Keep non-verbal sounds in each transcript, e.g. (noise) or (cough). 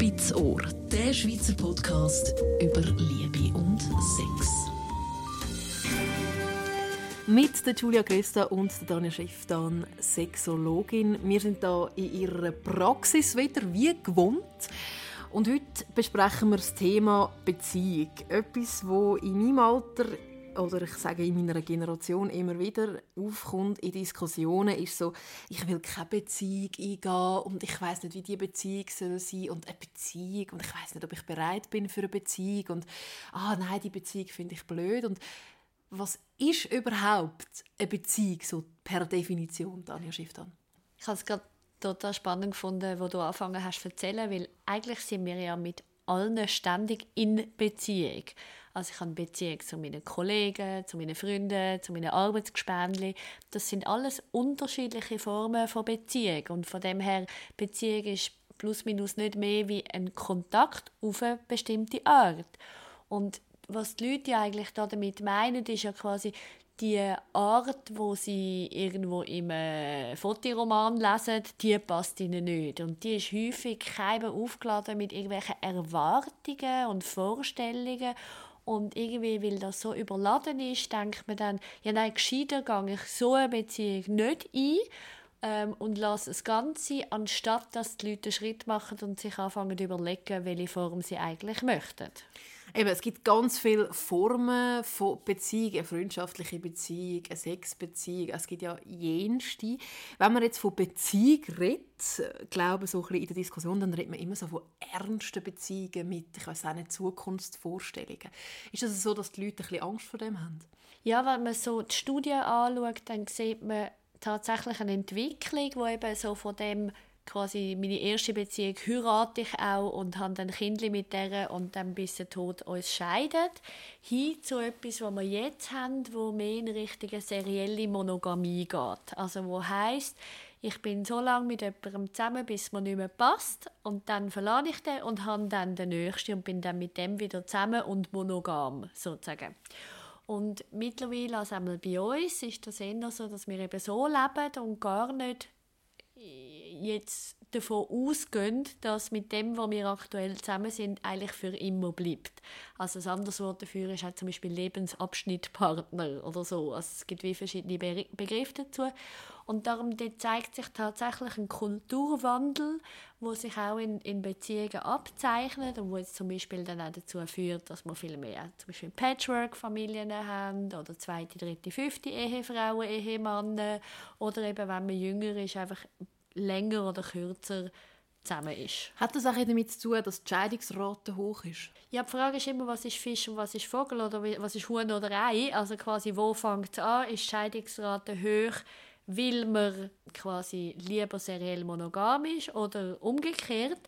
Spitz Ohr, der Schweizer Podcast über Liebe und Sex. Mit der Julia Gresta und der Daniel Schifftan, Sexologin. Wir sind da in ihrer Praxis wieder, wie gewohnt. Und heute besprechen wir das Thema Beziehung. Etwas, wo in meinem Alter oder ich sage in meiner Generation immer wieder aufkommt in Diskussionen, ist so, ich will keine Beziehung eingehen und ich weiß nicht, wie die Beziehung soll sein und eine Beziehung und ich weiß nicht, ob ich bereit bin für eine Beziehung und ah nein, die Beziehung finde ich blöd und was ist überhaupt eine Beziehung so per Definition, Tanja Schifftan? Ich habe es gerade total spannend gefunden, wo du angefangen hast zu erzählen, weil eigentlich sind wir ja mit allen ständig in Beziehung. Also ich habe Beziehung zu meinen Kollegen, zu meinen Freunden, zu meinen Arbeitsgespendli. Das sind alles unterschiedliche Formen von Beziehung und von dem her Beziehung ist plus minus nicht mehr wie ein Kontakt auf eine bestimmte Art. Und was die Leute ja eigentlich damit meinen, ist ja quasi die Art, wo sie irgendwo im äh, Fotoroman lesen, die passt ihnen nicht. Und die ist häufig keinem aufgeladen mit irgendwelchen Erwartungen und Vorstellungen. Und irgendwie, weil das so überladen ist, denkt man dann, ja nein, gescheiter gehe ich so eine Beziehung nicht ein ähm, und lasse das Ganze, anstatt dass die Leute einen Schritt machen und sich anfangen zu überlegen, welche Form sie eigentlich möchten. Eben, es gibt ganz viele Formen von Beziehung, eine freundschaftliche Beziehung, eine Sexbeziehung. Es gibt ja jenste. Wenn man jetzt von Beziehung redet, glaube so ein in der Diskussion, dann redet man immer so von ernsten Beziehungen mit, ich weiß auch Zukunftsvorstellungen. Ist es das so, dass die Leute ein bisschen Angst vor dem haben? Ja, wenn man so die Studien anschaut, dann sieht man tatsächlich eine Entwicklung, die eben so von dem quasi meine erste Beziehung heirate ich auch und habe dann Kinder mit der und dann bis der Tod uns scheidet, hin zu etwas, was wir jetzt haben, wo mehr in Richtung serielle Monogamie geht. Also wo heißt ich bin so lange mit jemandem zusammen, bis mir nicht mehr passt und dann verlasse ich den und habe dann den Nächsten und bin dann mit dem wieder zusammen und monogam sozusagen. Und mittlerweile, also einmal bei uns, ist das eher so, dass wir eben so leben und gar nicht jetzt davon ausgehen, dass mit dem, wo wir aktuell zusammen sind, eigentlich für immer bleibt. Also ein anderes Wort dafür ist halt zum Beispiel Lebensabschnittpartner oder so. Also es gibt wie verschiedene Begriffe dazu. Und darum zeigt sich tatsächlich ein Kulturwandel, wo sich auch in, in Beziehungen abzeichnet und wo jetzt zum Beispiel dann auch dazu führt, dass wir viel mehr zum Beispiel Patchwork-Familien haben oder zweite, dritte, fünfte Ehefrauen, Ehemänner oder eben, wenn man jünger ist, einfach länger oder kürzer zusammen ist. Hat das auch damit zu tun, dass die Scheidungsrate hoch ist? Ja, die Frage ist immer, was ist Fisch und was ist Vogel oder was ist Huhn oder Ei? Also quasi, wo fängt es an? Ist die Scheidungsrate hoch, weil man quasi lieber seriell monogam ist oder umgekehrt?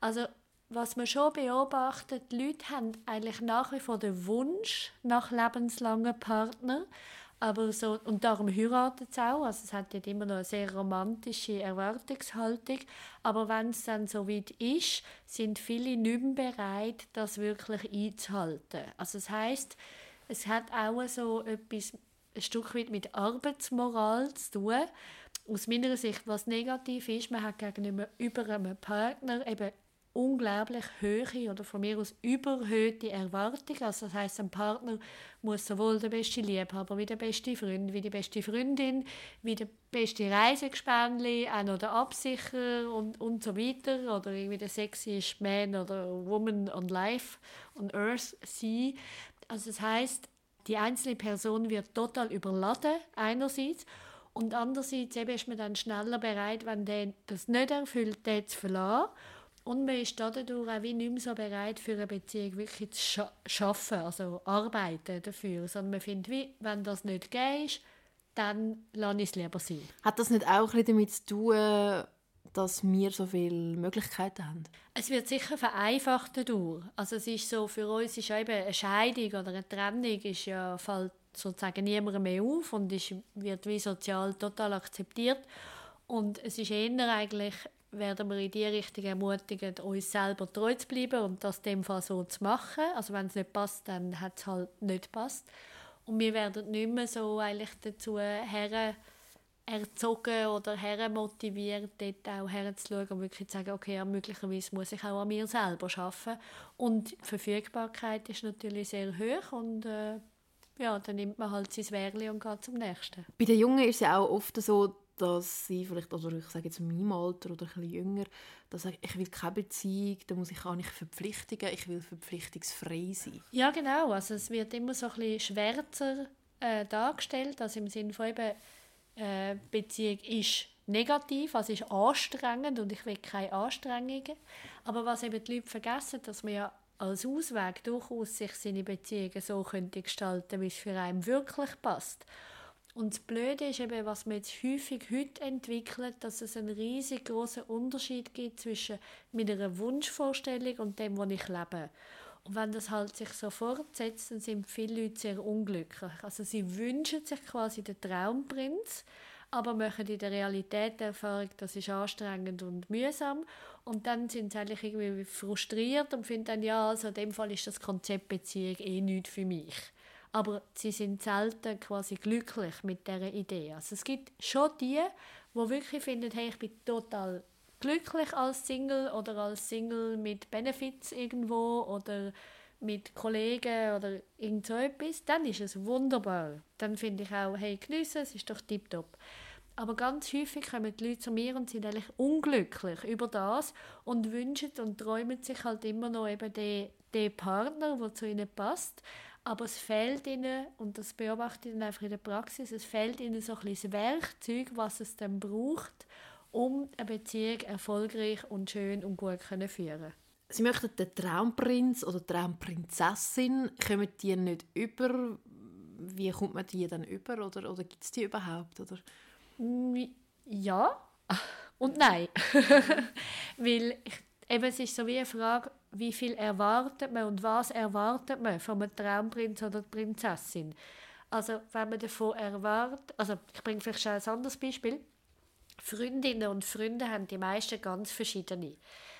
Also was man schon beobachtet, die Leute haben eigentlich nach wie vor den Wunsch nach lebenslangen Partnern, aber so, und darum heiratet es auch. Also es hat dort immer noch eine sehr romantische Erwartungshaltung. Aber wenn es dann so weit ist, sind viele nicht mehr bereit, das wirklich einzuhalten. Also das heißt, es hat auch so etwas ein Stück weit mit Arbeitsmoral zu tun. Aus meiner Sicht, was negativ ist, man hat gegenüber einem Partner eben unglaublich hohe oder von mir aus überhöhte Erwartungen. Also das heißt, ein Partner muss sowohl der beste Liebhaber wie der beste Freund, wie die beste Freundin, wie der beste Reisegespänli, auch noch der Absicherer und, und so weiter oder irgendwie der sexiest Man oder Woman on Life on Earth sein. Also das heißt, die einzelne Person wird total überladen einerseits und andererseits eben ist man dann schneller bereit, wenn der das nicht erfüllt, den zu verlassen und man ist dadurch auch wie nicht mehr so bereit, für eine Beziehung wirklich zu scha schaffen, also arbeiten dafür. Sondern man findet, wie, wenn das nicht geht, dann lasse ich es lieber sein. Hat das nicht auch ein damit zu tun, dass wir so viele Möglichkeiten haben? Es wird sicher vereinfacht dadurch. Also es ist so, für uns ist ja eben eine Scheidung oder eine Trennung ist ja, fällt sozusagen niemandem mehr auf und ist, wird wie sozial total akzeptiert. Und es ist eher eigentlich werden wir in die Richtung ermutigen, uns selber treu zu bleiben und das in dem Fall so zu machen. Also wenn es nicht passt, dann hat es halt nicht passt. Und wir werden nicht mehr so eigentlich dazu her erzogen oder hermotiviert, dort auch herzuschauen und wirklich zu sagen, okay, ja, möglicherweise muss ich auch an mir selber arbeiten. Und die Verfügbarkeit ist natürlich sehr hoch und äh, ja, dann nimmt man halt sein Wehrli und geht zum nächsten. Bei den Jungen ist es ja auch oft so, dass sie vielleicht, oder ich sage jetzt in meinem Alter oder ein bisschen jünger, dass ich, ich will keine Beziehung, da muss ich auch nicht verpflichtigen, ich will verpflichtungsfrei sein. Ja, genau. Also es wird immer so ein bisschen schwärzer äh, dargestellt, also im Sinne von eben, äh, Beziehung ist negativ, also ist anstrengend und ich will keine Anstrengungen. Aber was eben die Leute vergessen, dass man ja als Ausweg durchaus sich seine Beziehungen so könnte gestalten, wie es für einen wirklich passt. Und das Blöde ist eben, was man jetzt häufig heute entwickelt, dass es einen riesig großen Unterschied gibt zwischen meiner Wunschvorstellung und dem, was ich lebe. Und wenn das halt sich so fortsetzt, dann sind viele Leute sehr unglücklich. Also sie wünschen sich quasi den Traumprinz, aber machen in der Realität die Erfahrung, das ist anstrengend und mühsam. Und dann sind sie eigentlich irgendwie frustriert und finden dann, ja, also in dem Fall ist das Konzept Beziehung eh nicht für mich. Aber sie sind selten quasi glücklich mit dieser Idee. Also es gibt schon die, die wirklich finden, hey, ich bin total glücklich als Single oder als Single mit Benefits irgendwo oder mit Kollegen oder irgend so etwas, dann ist es wunderbar. Dann finde ich auch, hey, geniessen, es ist doch tiptop. Aber ganz häufig kommen die Leute zu mir und sind eigentlich unglücklich über das und wünschen und träumen sich halt immer noch eben den, den Partner, der zu ihnen passt. Aber es fehlt ihnen, und das beobachte ich dann einfach in der Praxis, es fehlt ihnen so ein bisschen das Werkzeug, was es dann braucht, um eine Beziehung erfolgreich und schön und gut zu führen Sie möchten den Traumprinz oder Traumprinzessin, kommen die nicht über? Wie kommt man die dann über? Oder, oder gibt es die überhaupt? Oder? Mm, ja (laughs) und nein. (laughs) Weil ich, eben, es ist so wie eine Frage, wie viel erwartet man und was erwartet man von einem Traumprinz oder Prinzessin. Also wenn man davon erwartet, also ich bringe vielleicht schon ein anderes Beispiel. Freundinnen und Freunde haben die meisten ganz verschiedene.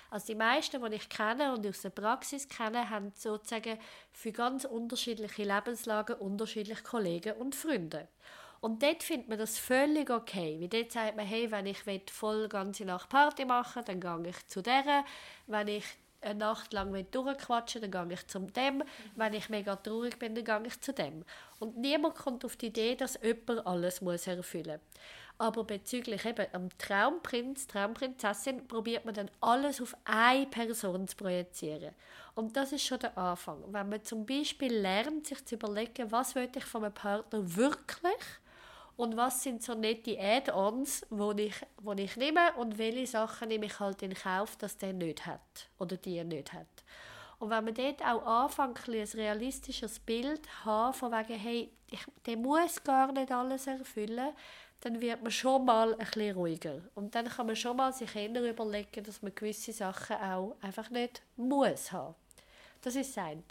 Also die meisten, die ich kenne und aus der Praxis kenne, haben sozusagen für ganz unterschiedliche Lebenslagen unterschiedliche Kollegen und Freunde. Und dort findet man das völlig okay. Wie dort sagt man, hey, wenn ich voll ganze Nacht Party machen dann gehe ich zu der. Wenn ich eine Nacht lang durchquatschen dann gehe ich zu dem. Wenn ich mega traurig bin, dann gehe ich zu dem. Und niemand kommt auf die Idee, dass jemand alles muss erfüllen muss. Aber bezüglich eben am Traumprinz, Traumprinzessin, probiert man dann alles auf eine Person zu projizieren. Und das ist schon der Anfang. Wenn man zum Beispiel lernt, sich zu überlegen, was will ich von einem Partner wirklich und was sind so nette Add-ons, die ich, wo ich nehme und welche Sachen nehme ich halt in Kauf, dass der nicht hat oder die nicht hat. Und wenn man dort auch anfängt, ein realistisches Bild haben, von wegen, hey, ich, der muss gar nicht alles erfüllen, dann wird man schon mal ein bisschen ruhiger. Und dann kann man schon mal sich eher überlegen, dass man gewisse Sachen auch einfach nicht muss haben. Das ist das eine.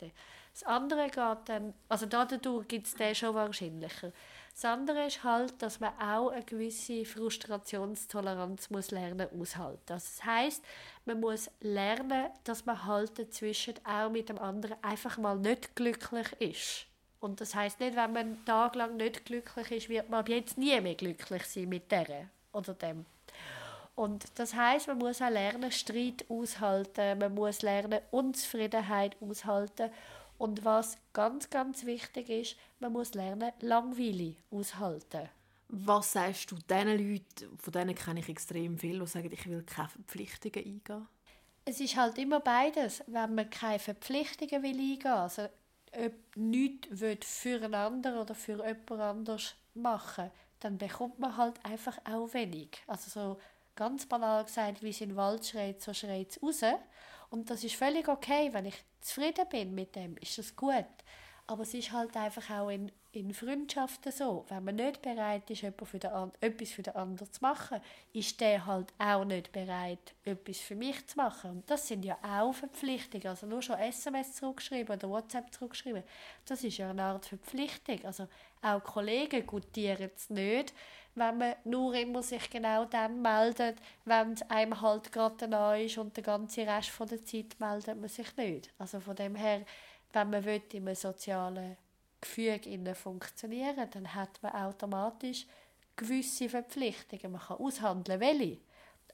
Das andere geht dann, also dadurch gibt es den schon wahrscheinlicher. Das andere ist halt, dass man auch eine gewisse Frustrationstoleranz muss lernen aushalten. Das heißt, man muss lernen, dass man halt dazwischen auch mit dem anderen einfach mal nicht glücklich ist. Und das heißt nicht, wenn man einen Tag lang nicht glücklich ist, wird man ab jetzt nie mehr glücklich sein mit der oder dem. Und das heißt, man muss auch lernen, Streit aushalten, man muss lernen, Unzufriedenheit aushalten. Und was ganz, ganz wichtig ist, man muss lernen, Langweile aushalten. Was sagst du diesen Leuten, von denen kenne ich extrem viel, die sagen, ich will keine Verpflichtungen eingehen? Es ist halt immer beides. Wenn man keine Verpflichtungen will eingehen will, also nichts füreinander oder für jemand anders machen, dann bekommt man halt einfach auch wenig. Also so ganz banal gesagt, wie es in den Wald schreit, so schreit es raus. Und das ist völlig okay. Wenn ich zufrieden bin mit dem, ist das gut. Aber es ist halt einfach auch in, in Freundschaften so. Wenn man nicht bereit ist, für, den, etwas für den anderen zu machen, ist der halt auch nicht bereit, etwas für mich zu machen. Und das sind ja auch Verpflichtungen. Also nur schon SMS zurückschreiben oder WhatsApp zurückschreiben, das ist ja eine Art Verpflichtung. Also auch Kollegen gutieren es nicht, wenn man nur immer sich genau dann meldet, wenn es einem halt gerade neu ist und der ganze Rest von der Zeit meldet man sich nicht. Also von dem her wenn man will, in einem sozialen Gefüge funktionieren dann hat man automatisch gewisse Verpflichtungen. Man kann aushandeln, welche.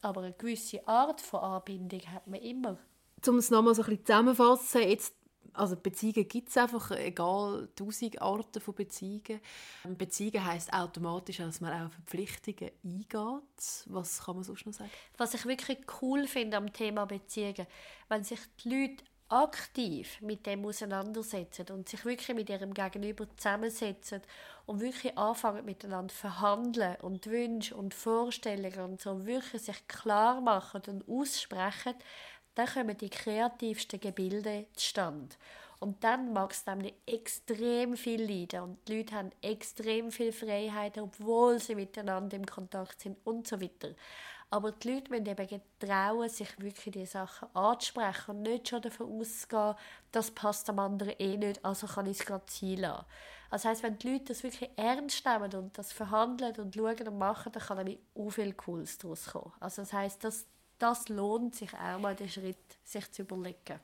Aber eine gewisse Art von Anbindung hat man immer. Um es nochmal so ein bisschen zusammenfassen, jetzt also Beziehungen gibt es einfach, egal, tausend Arten von Beziehungen. Beziehungen heisst automatisch, dass man auch Verpflichtungen eingeht. Was kann man sonst noch sagen? Was ich wirklich cool finde am Thema Beziehungen, wenn sich die Leute aktiv mit dem auseinandersetzen und sich wirklich mit ihrem Gegenüber zusammensetzen und wirklich anfangen miteinander verhandeln und Wünsche und Vorstellungen und so wirklich sich klar machen und aussprechen, dann kommen die kreativsten Gebilde zustande. Und dann mag es nämlich extrem viel leiden und die Leute haben extrem viel Freiheit, obwohl sie miteinander im Kontakt sind und so weiter. Aber die Leute müssen eben trauen, sich wirklich die Sachen anzusprechen und nicht schon davon ausgehen, das passt am anderen eh nicht, also kann ich es gerade ziehen lassen. Das heisst, wenn die Leute das wirklich ernst nehmen und das verhandeln und schauen und machen, dann kann nämlich auch viel Cooles daraus kommen. Also das heisst, das das lohnt sich auch mal, den Schritt sich zu überlegen.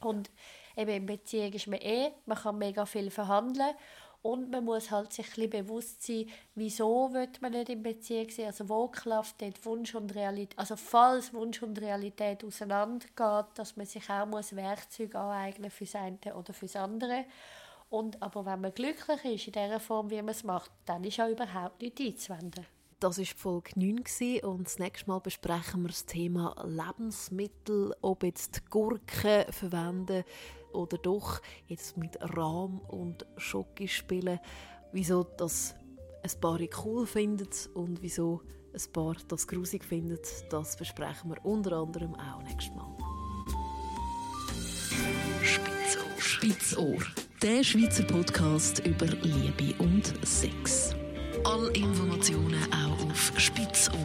Und eben in Beziehung ist man eh, man kann mega viel verhandeln und man muss halt sich ein bisschen bewusst sein, wieso wird man nicht in Beziehung sein, also wo klafft dort Wunsch und Realität, also falls Wunsch und Realität auseinandergeht, dass man sich auch muss Werkzeuge aneignen fürs eine oder fürs andere. Und aber wenn man glücklich ist in der Form, wie man es macht, dann ist auch überhaupt nicht einzuwenden. Das war Folge 9 und das nächste Mal besprechen wir das Thema Lebensmittel, ob jetzt Gurken verwenden oder doch jetzt mit Rahm und Schoki spielen, wieso das ein paar cool findet und wieso ein paar das grusig findet, das besprechen wir unter anderem auch nächstes Mal. Spitzohr. Spitzohr. Der Schweizer Podcast über Liebe und Sex. Alle Informationen auch auf spitzohr.ch.